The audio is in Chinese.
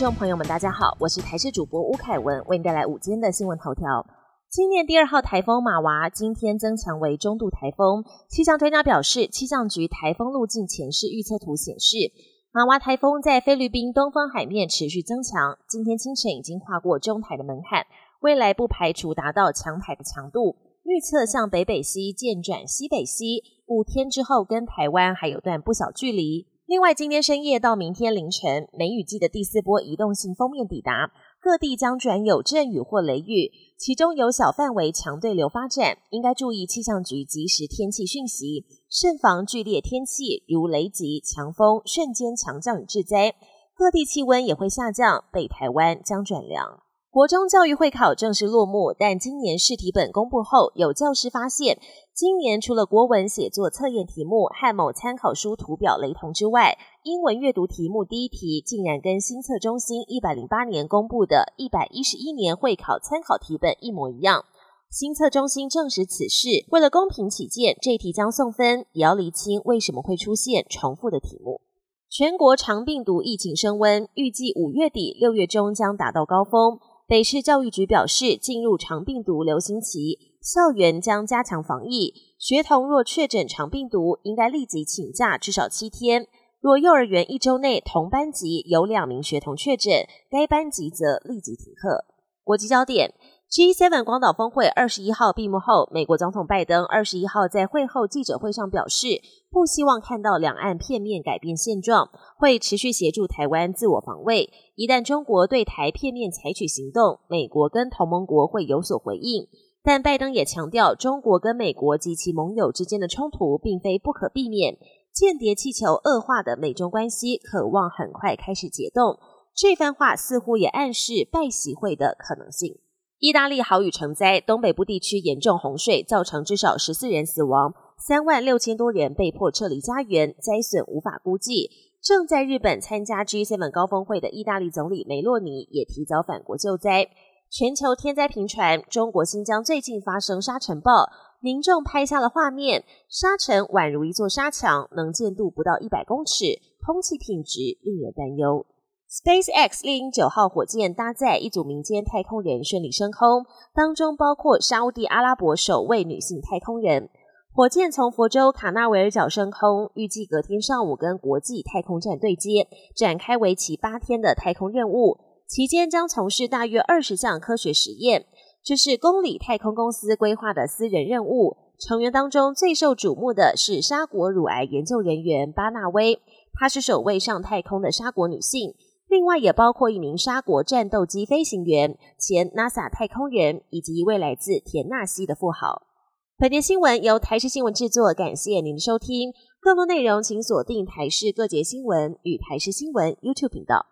众朋友们，大家好，我是台视主播吴凯文，为您带来午间的新闻头条。今年第二号台风马娃今天增强为中度台风，气象专家表示，气象局台风路径前世预测图显示，马娃台风在菲律宾东方海面持续增强，今天清晨已经跨过中台的门槛，未来不排除达到强台的强度。预测向北北西渐转西北西，五天之后跟台湾还有段不小距离。另外，今天深夜到明天凌晨，梅雨季的第四波移动性锋面抵达，各地将转有阵雨或雷雨，其中有小范围强对流发展，应该注意气象局及时天气讯息，慎防剧烈天气如雷击、强风、瞬间强降雨致灾。各地气温也会下降，北台湾将转凉。国中教育会考正式落幕，但今年试题本公布后，有教师发现，今年除了国文写作测验题目和某参考书图表雷同之外，英文阅读题目第一题竟然跟新测中心一百零八年公布的一百一十一年会考参考题本一模一样。新测中心证实此事，为了公平起见，这题将送分，也要厘清为什么会出现重复的题目。全国长病毒疫情升温，预计五月底六月中将达到高峰。北市教育局表示，进入长病毒流行期，校园将加强防疫。学童若确诊长病毒，应该立即请假至少七天。若幼儿园一周内同班级有两名学童确诊，该班级则立即停课。国际焦点。G7 广岛峰会二十一号闭幕后，美国总统拜登二十一号在会后记者会上表示，不希望看到两岸片面改变现状，会持续协助台湾自我防卫。一旦中国对台片面采取行动，美国跟同盟国会有所回应。但拜登也强调，中国跟美国及其盟友之间的冲突并非不可避免，间谍气球恶化的美中关系渴望很快开始解冻。这番话似乎也暗示拜习会的可能性。意大利豪雨成灾，东北部地区严重洪水，造成至少十四人死亡，三万六千多人被迫撤离家园，灾损无法估计。正在日本参加 G7 高峰会的意大利总理梅洛尼也提早返国救灾。全球天灾频传，中国新疆最近发生沙尘暴，民众拍下了画面，沙尘宛如一座沙墙，能见度不到一百公尺，空气品质令人担忧。SpaceX 猎鹰九号火箭搭载一组民间太空人顺利升空，当中包括沙地阿拉伯首位女性太空人。火箭从佛州卡纳维尔角升空，预计隔天上午跟国际太空站对接，展开为期八天的太空任务。期间将从事大约二十项科学实验。这是公里太空公司规划的私人任务。成员当中最受瞩目的是沙国乳癌研究人员巴纳威，她是首位上太空的沙国女性。另外也包括一名沙国战斗机飞行员、前 NASA 太空人以及一位来自田纳西的富豪。本节新闻由台视新闻制作，感谢您的收听。更多内容请锁定台视各节新闻与台视新闻 YouTube 频道。